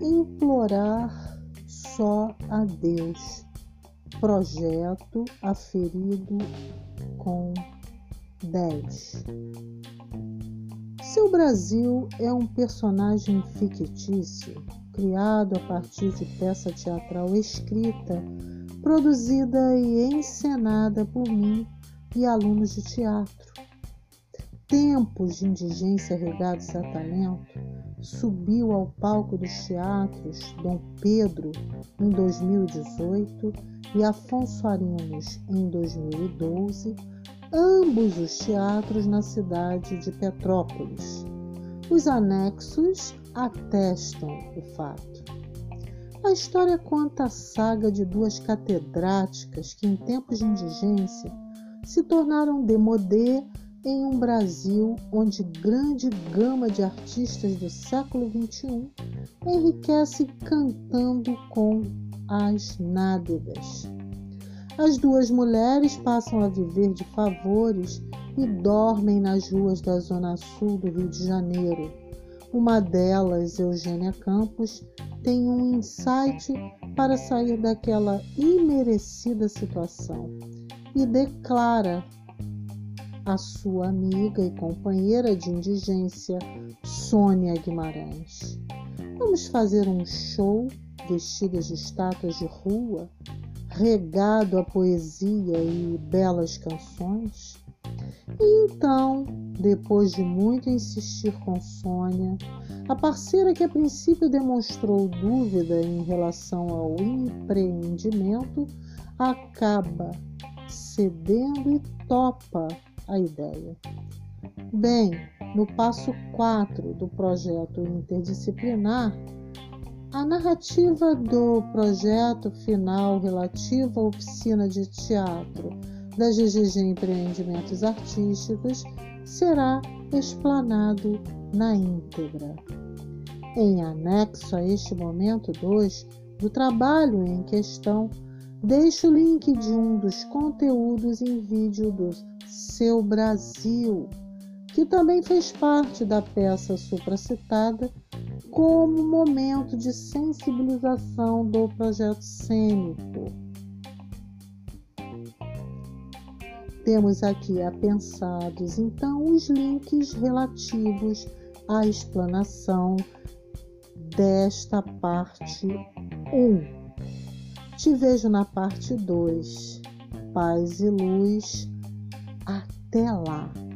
adorar só a Deus. Projeto aferido com 10. Seu Brasil é um personagem fictício criado a partir de peça teatral escrita, produzida e encenada por mim e alunos de teatro. Tempos de indigência regados a talento, subiu ao palco dos teatros Dom Pedro em 2018 e Afonso Arinos em 2012, ambos os teatros na cidade de Petrópolis. Os anexos atestam o fato. A história conta a saga de duas catedráticas que, em tempos de indigência, se tornaram demodê em um Brasil onde grande gama de artistas do século XXI enriquece cantando com as nádegas. As duas mulheres passam a viver de favores e dormem nas ruas da zona sul do Rio de Janeiro. Uma delas, Eugênia Campos, tem um insight para sair daquela imerecida situação e declara a sua amiga e companheira de indigência, Sônia Guimarães. Vamos fazer um show vestidas de estátuas de rua, regado a poesia e belas canções? E então, depois de muito insistir com Sônia, a parceira que a princípio demonstrou dúvida em relação ao empreendimento, acaba cedendo e topa a ideia. Bem, no passo 4 do projeto interdisciplinar, a narrativa do projeto final relativo à oficina de teatro da GGG Empreendimentos Artísticos será explanado na íntegra. Em anexo a este momento 2 do trabalho em questão, deixo o link de um dos conteúdos em vídeo do seu Brasil, que também fez parte da peça supracitada como momento de sensibilização do projeto cênico. Temos aqui apensados então os links relativos à explanação desta parte 1. Te vejo na parte 2. Paz e luz 塔拉。